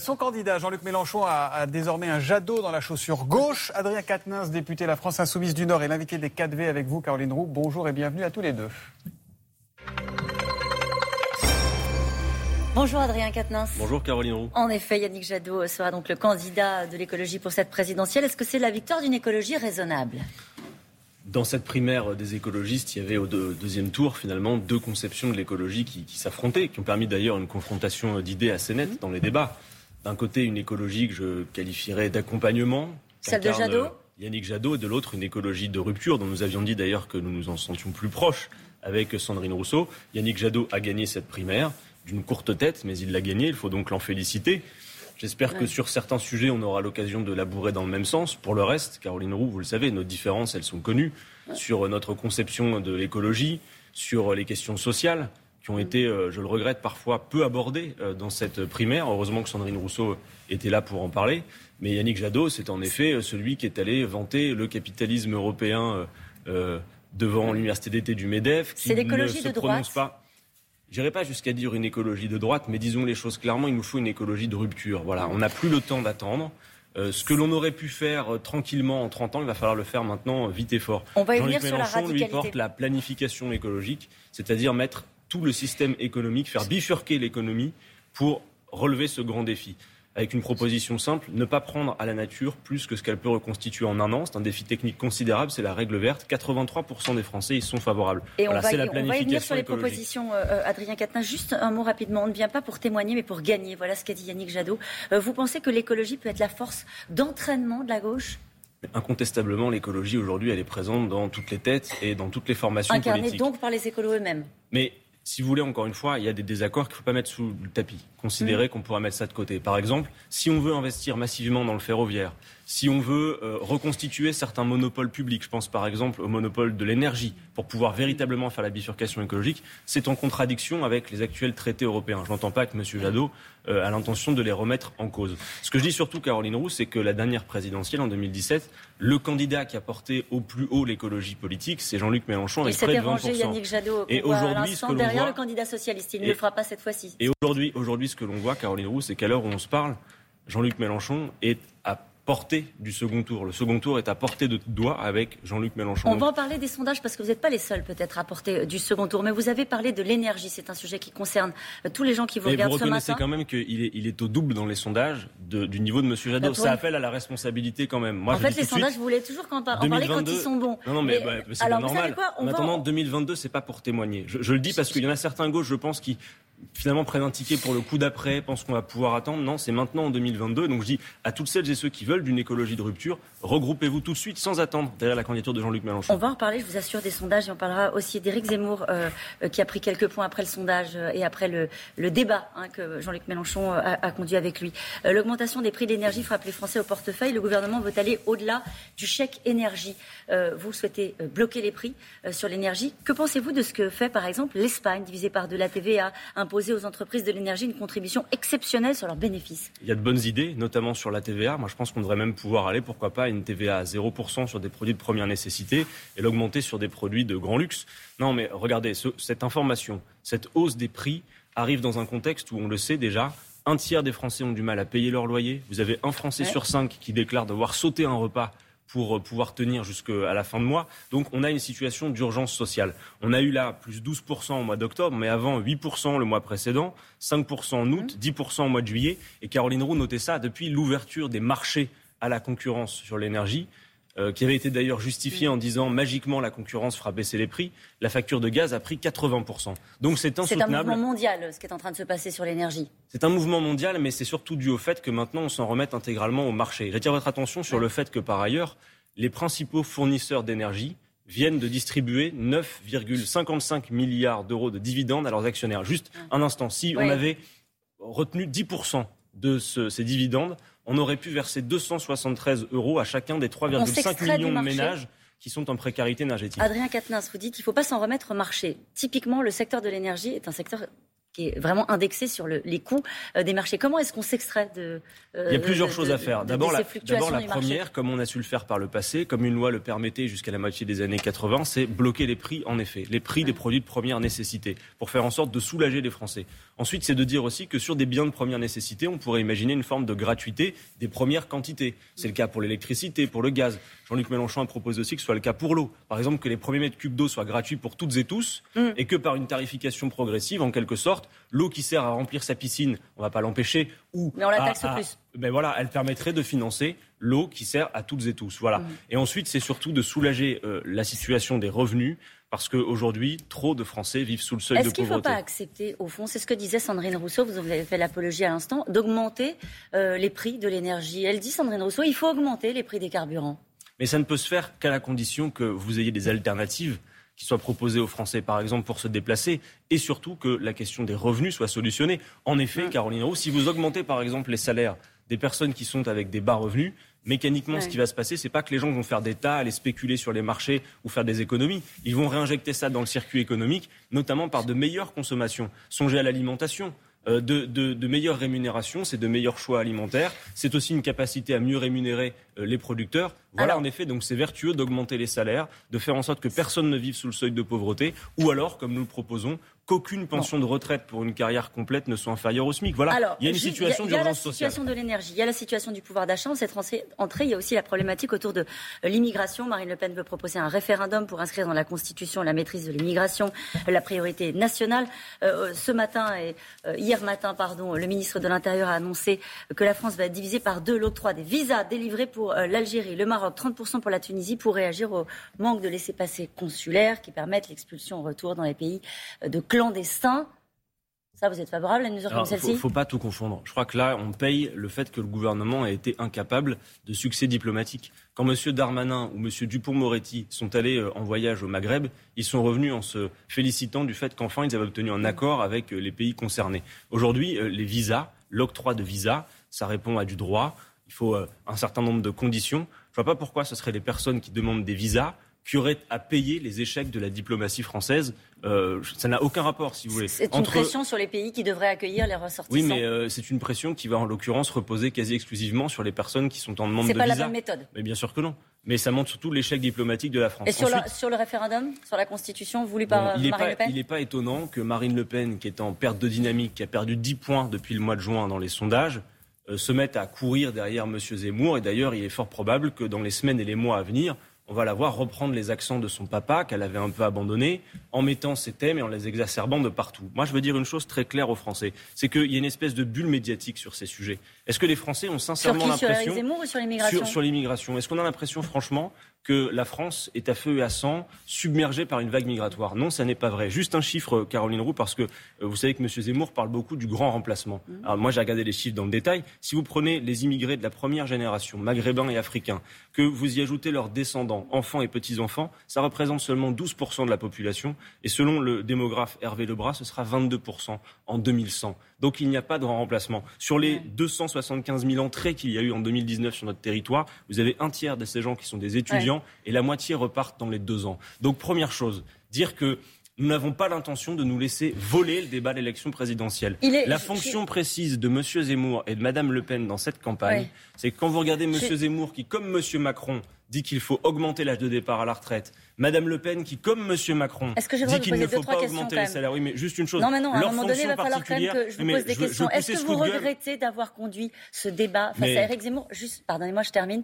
son candidat, Jean-Luc Mélenchon, a, désormais un jadot dans la chaussure gauche. Adrien Quatennens, député La France Insoumise du Nord, est l'invité des 4V avec vous, Caroline Roux. Bonjour et bienvenue à tous les deux. Bonjour Adrien Quatennens. Bonjour Caroline Roux. En effet, Yannick Jadot sera donc le candidat de l'écologie pour cette présidentielle. Est-ce que c'est la victoire d'une écologie raisonnable? Dans cette primaire des écologistes, il y avait au deuxième tour finalement deux conceptions de l'écologie qui, s'affrontaient, qui ont permis d'ailleurs une confrontation d'idées assez nette dans les débats. D'un côté, une écologie que je qualifierais d'accompagnement. Celle de Jadot Yannick Jadot, et de l'autre, une écologie de rupture, dont nous avions dit d'ailleurs que nous nous en sentions plus proches avec Sandrine Rousseau. Yannick Jadot a gagné cette primaire d'une courte tête, mais il l'a gagné, il faut donc l'en féliciter. J'espère que sur certains sujets, on aura l'occasion de labourer dans le même sens. Pour le reste, Caroline Roux, vous le savez, nos différences, elles sont connues sur notre conception de l'écologie, sur les questions sociales qui ont été, euh, je le regrette, parfois peu abordées euh, dans cette primaire. Heureusement que Sandrine Rousseau était là pour en parler. Mais Yannick Jadot, c'est en effet euh, celui qui est allé vanter le capitalisme européen devant l'université d'été du MEDEF. C'est l'écologie de droite. Pas J'irai pas jusqu'à dire une écologie de droite, mais disons les choses clairement, il nous faut une écologie de rupture. Voilà, on n'a plus le temps d'attendre. Euh, ce que l'on aurait pu faire euh, tranquillement en 30 ans, il va falloir le faire maintenant euh, vite et fort. On va y venir sur la radicalité. lui porte la planification écologique, c'est-à-dire mettre tout le système économique, faire bifurquer l'économie pour relever ce grand défi avec une proposition simple, ne pas prendre à la nature plus que ce qu'elle peut reconstituer en un an. C'est un défi technique considérable, c'est la règle verte. 83% des Français y sont favorables. Et on, va y, on, va venir sur les propositions, euh, euh, Adrien Quatin. Juste un mot rapidement. On ne vient pas pour témoigner, mais pour gagner. Voilà ce qu'a dit Yannick Jadot. Euh, vous pensez que l'écologie peut être la force d'entraînement de la gauche? Incontestablement, l'écologie aujourd'hui, elle est présente dans toutes les têtes et dans toutes les formations Incarnée politiques. donc par les écolos eux-mêmes. Mais si vous voulez, encore une fois, il y a des désaccords qu'il ne faut pas mettre sous le tapis. Considérer mm. qu'on pourra mettre ça de côté. Par exemple, si on veut investir massivement dans le ferroviaire, si on veut euh, reconstituer certains monopoles publics, je pense par exemple au monopole de l'énergie, pour pouvoir véritablement faire la bifurcation écologique, c'est en contradiction avec les actuels traités européens. Je n'entends pas que M. Jadot euh, a l'intention de les remettre en cause. Ce que je dis surtout, Caroline Roux, c'est que la dernière présidentielle en 2017, le candidat qui a porté au plus haut l'écologie politique, c'est Jean-Luc Mélenchon avec près de 20%. Yannick Jadot et aujourd'hui, ce que derrière le candidat socialiste, il ne le fera pas cette fois-ci. Et aujourd'hui, aujourd'hui, ce que l'on voit, Caroline Roux, c'est qu'à l'heure où on se parle, Jean-Luc Mélenchon est à portée du second tour. Le second tour est à portée de doigt avec Jean-Luc Mélenchon. On va en parler des sondages parce que vous n'êtes pas les seuls peut-être à portée du second tour, mais vous avez parlé de l'énergie. C'est un sujet qui concerne euh, tous les gens qui vous regardent ce matin. Vous reconnaissez quand même qu'il est, il est au double dans les sondages du niveau de M. Jadot. Ça appelle à la responsabilité quand même. Moi, en fait, les sondages, vous voulez toujours en, parler quand ils sont bons. Non, non, mais, bah, c'est normal. Quoi? En attendant, 2022, c'est pas pour témoigner. Je, je le dis parce qu'il y en a certains gauches, je pense, qui finalement prennent un ticket pour le coup d'après, pensent qu'on va pouvoir attendre. Non, c'est maintenant en 2022. Donc je dis à toutes celles et ceux qui veulent d'une écologie de rupture, regroupez-vous tout de suite sans attendre derrière la candidature de Jean-Luc Mélenchon. On va en reparler, je vous assure, des sondages et on parlera aussi d'Éric Zemmour euh, euh, qui a pris quelques points après le sondage euh, et après le, débat hein, que Jean-Luc Mélenchon a, conduit avec lui. L'augmentation des prix de l'énergie frappe les Français au portefeuille. Le gouvernement veut aller au-delà du chèque énergie. vous souhaitez bloquer les prix sur l'énergie. Que pensez-vous de ce que fait par exemple l'Espagne, divisée par de la TVA, imposer aux entreprises de l'énergie une contribution exceptionnelle sur leurs bénéfices Il y a de bonnes idées, notamment sur la TVA. Moi, je pense qu'on devrait même pouvoir aller, pourquoi pas, à une TVA à 0% sur des produits de première nécessité et l'augmenter sur des produits de grand luxe. Non, mais regardez, cette information, cette hausse des prix arrive dans un contexte où on le sait déjà, un tiers des Français ont du mal à payer leur loyer. Vous avez un Français sur cinq qui déclare devoir sauter un repas pour euh, pouvoir tenir jusqu'à la fin de mois. Donc on a une situation d'urgence sociale. On a eu là plus 12% au mois d'octobre, mais avant 8% le mois précédent, 5% en août, 10% mmh. au mois de juillet. Et Caroline Roux notait ça depuis l'ouverture des marchés à la concurrence sur l'énergie. Euh, qui avait été d'ailleurs justifié en disant magiquement la concurrence fera baisser les prix, la facture de gaz a pris 80%. Donc c'est insoutenable. C'est un mouvement mondial ce qui est en train de se passer sur l'énergie. C'est un mouvement mondial, mais c'est surtout dû au fait que maintenant on s'en remette intégralement au marché. J'attire votre attention sur le fait que par ailleurs, les principaux fournisseurs d'énergie viennent de distribuer 9,55 milliards d'euros de dividendes à leurs actionnaires. Juste un instant, si on avait retenu 10% de ces dividendes, on aurait pu verser 273 euros à chacun des 3,5 millions de ménages qui sont en précarité énergétique. Adrien Quatennens, vous dites qu'il ne faut pas s'en remettre au marché. Typiquement, le secteur de l'énergie est un secteur qui est vraiment indexé sur les coûts euh, des marchés. Comment est-ce qu'on s'extrait de euh, Il y a plusieurs choses à faire. D'abord, la, la première, comme on a su le faire par le passé, comme une loi le permettait jusqu'à la moitié des années 80, c'est bloquer les prix, en effet, les prix des produits de première nécessité, pour faire en sorte de soulager les Français. Ensuite, c'est de dire aussi que sur des biens de première nécessité, on pourrait imaginer une forme de gratuité des premières quantités. C'est le cas pour l'électricité, pour le gaz. Jean-Luc Mélenchon a proposé aussi que ce soit le cas pour l'eau. Par exemple, que les premiers mètres cubes d'eau soient gratuits pour toutes et tous, mm. et que par une tarification progressive, en quelque sorte, l'eau qui sert à remplir sa piscine, on ne va pas l'empêcher, ou mais on la taxe plus. Ben voilà, elle permettrait de financer l'eau qui sert à toutes et tous. Voilà. Mm. Et ensuite, c'est surtout de soulager euh, la situation des revenus parce qu'aujourd'hui, trop de Français vivent sous le seuil de pauvreté. Est-ce qu'il ne faut pas accepter, au fond, c'est ce que disait Sandrine Rousseau, vous avez fait l'apologie à l'instant, d'augmenter euh, les prix de l'énergie Elle dit, Sandrine Rousseau, il faut augmenter les prix des carburants. Mais ça ne peut se faire qu'à la condition que vous ayez des alternatives qui soient proposées aux Français, par exemple, pour se déplacer, et surtout que la question des revenus soit solutionnée. En effet, mmh. Caroline Roux, si vous augmentez, par exemple, les salaires des personnes qui sont avec des bas revenus, mécaniquement, ce qui va se passer, c'est pas que les gens vont faire des tas, aller spéculer sur les marchés ou faire des économies. Ils vont réinjecter ça dans le circuit économique, notamment par de meilleures consommations. Songez à l'alimentation. Euh, de, de, meilleures rémunérations, c'est de meilleurs choix alimentaires, c'est aussi une capacité à mieux rémunérer euh, les producteurs. Voilà, en effet, donc c'est vertueux d'augmenter les salaires, de faire en sorte que personne ne vive sous le seuil de pauvreté, ou alors, comme nous le proposons, qu'aucune pension de retraite pour une carrière complète ne soit inférieure au SMIC. Voilà, il y a une situation d'urgence sociale. Il y a la situation de l'énergie, il y a la situation du pouvoir d'achat. En cette entrée, il y a aussi la problématique autour de euh, l'immigration. Marine Le Pen veut proposer un référendum pour inscrire dans la Constitution la maîtrise de l'immigration, la priorité nationale. Euh, ce matin et euh, hier matin, pardon, le ministre de l'Intérieur a annoncé que la France va être divisée par deux l'octroi des visas délivrés pour l'Algérie, le Maroc, 30% pour la Tunisie pour réagir au manque de laissez-passer consulaires qui permettent l'expulsion au retour dans les pays de clan clandestins. Ça, vous êtes favorable à une mesure comme celle-ci Il ne faut pas tout confondre. Je crois que là, on paye le fait que le gouvernement a été incapable de succès diplomatique. Quand M. Darmanin ou M. Dupont-Moretti sont allés euh, en voyage au Maghreb, ils sont revenus en se félicitant du fait qu'enfin ils avaient obtenu un accord avec euh, les pays concernés. Aujourd'hui, euh, les visas, l'octroi de visas, ça répond à du droit. Il faut un certain nombre de conditions. Je ne vois pas pourquoi ce seraient les personnes qui demandent des visas qui auraient à payer les échecs de la diplomatie française. Euh, ça n'a aucun rapport, si vous voulez. C'est une pression sur les pays qui devraient accueillir les ressortissants. Oui, mais euh, c'est une pression qui va en l'occurrence reposer quasi exclusivement sur les personnes qui sont en demande de visa. C'est pas la même méthode. Mais bien sûr que non. Mais ça montre surtout l'échec diplomatique de la France. Et sur, sur, le référendum, sur la Constitution voulu par Marine Le Pen Il n'est pas étonnant que Marine Le Pen, qui est en perte de dynamique, qui a perdu 10 points depuis le mois de juin dans les sondages, euh, se mette à courir derrière M. Zemmour. Et d'ailleurs, il est fort probable que dans les semaines et les mois à venir, on va la voir reprendre les accents de son papa qu'elle avait un peu abandonné en mettant ses thèmes et en les exacerbant de partout. Moi, je veux dire une chose très claire aux Français, c'est qu'il y a une espèce de bulle médiatique sur ces sujets. Est-ce que les Français ont sincèrement l'impression... Sur, sur l'immigration? Sur, l'immigration. Est-ce qu'on a l'impression, franchement, que la France est à feu et à sang, submergée par une vague migratoire. Non, ça n'est pas vrai. Juste un chiffre, Caroline Roux, parce que euh, vous savez que M. Zemmour parle beaucoup du grand remplacement. Mmh. Alors moi, j'ai regardé les chiffres dans le détail. Si vous prenez les immigrés de la première génération, maghrébins et africains, que vous y ajoutez leurs descendants, enfants et petits-enfants, ça représente seulement 12% de la population. Et selon le démographe Hervé Lebras, ce sera 22% en 2100. Donc il n'y a pas de grand remplacement. Sur les 275 000 entrées qu'il y a eu en 2019 sur notre territoire, vous avez un tiers de ces gens qui sont des étudiants et la moitié repartent dans les deux ans. Donc première chose, dire que nous n'avons pas l'intention de nous laisser voler le débat de l'élection présidentielle. La fonction précise de M. Zemmour et de Mme Le Pen dans cette campagne, c'est que quand vous regardez M. Zemmour qui, comme M. Macron, dit qu'il faut augmenter l'âge de départ à la retraite. Madame Le Pen, qui, comme M. Macron, dit qu'il ne faut pas augmenter les salaires. Oui, mais juste une chose. Non, mais non, à un moment donné, il va falloir quand même que je vous pose des questions. Est-ce que vous regrettez d'avoir conduit ce débat face à Eric Zemmour Juste, pardonnez-moi, je termine.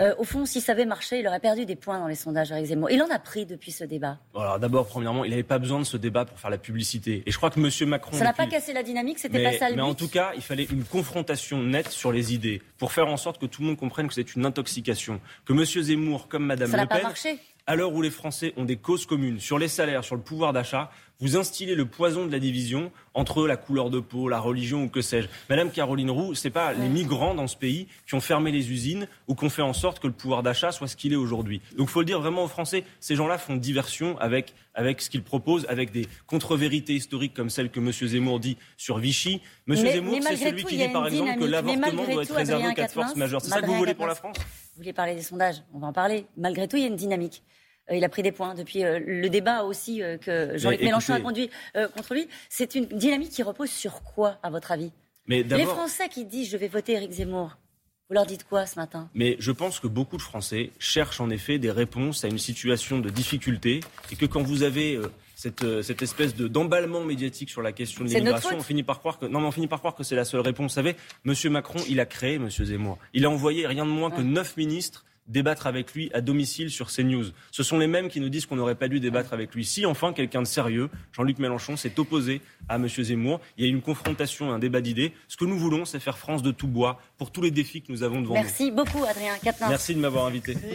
Euh, au fond, si ça avait marché, il aurait perdu des points dans les sondages, Eric Zemmour. Il en a pris depuis ce débat. Alors d'abord, premièrement, il n'avait pas besoin de ce débat pour faire la publicité. Et je crois que M. Macron. Ça n'a pas cassé la dynamique, c'était pas ça le Mais en tout cas, il fallait une confrontation nette sur les idées pour faire en sorte que tout le monde comprenne que c'est une intoxication. Que M. Zemmour, comme Mme ça Le Pen, marché. à l'heure où les Français ont des causes communes sur les salaires, sur le pouvoir d'achat, vous instillez le poison de la division entre la couleur de peau, la religion ou que sais-je. Madame Caroline Roux, ce n'est pas les migrants dans ce pays qui ont fermé les usines ou qui ont fait en sorte que le pouvoir d'achat soit ce qu'il est aujourd'hui. Donc il faut le dire vraiment aux Français, ces gens-là font diversion avec, avec ce qu'ils proposent, avec des contre-vérités historiques comme celles que M. Zemmour dit sur Vichy. M. Zemmour, c'est celui qui dit par exemple que l'avortement doit être réservé aux quatre forces majeures. C'est ça que vous voulez pour la France? Vous voulez parler des sondages? On va en parler. Malgré tout, il y a une dynamique. Il a pris des points depuis le débat aussi que Jean-Luc Mélenchon a conduit contre lui. C'est une dynamique qui repose sur quoi, à votre avis? Les Français qui disent je vais voter Éric Zemmour, vous leur dites quoi ce matin? Mais je pense que beaucoup de Français cherchent en effet des réponses à une situation de difficulté et que quand vous avez euh, cette, euh, cette, espèce de d'emballement médiatique sur la question de l'immigration, on finit par croire que non, mais on finit par croire que c'est la seule réponse. Vous savez, Monsieur Macron, il a créé Monsieur Zemmour. Il a envoyé rien de moins que neuf ministres débattre avec lui à domicile sur CNews. Ce sont les mêmes qui nous disent qu'on n'aurait pas dû débattre avec lui. Si enfin quelqu'un de sérieux, Jean-Luc Mélenchon, s'est opposé à M. Zemmour, il y a eu une confrontation, un débat d'idées. Ce que nous voulons, c'est faire France de tout bois pour tous les défis que nous avons devant nous. Merci beaucoup, Adrien Merci de m'avoir invité.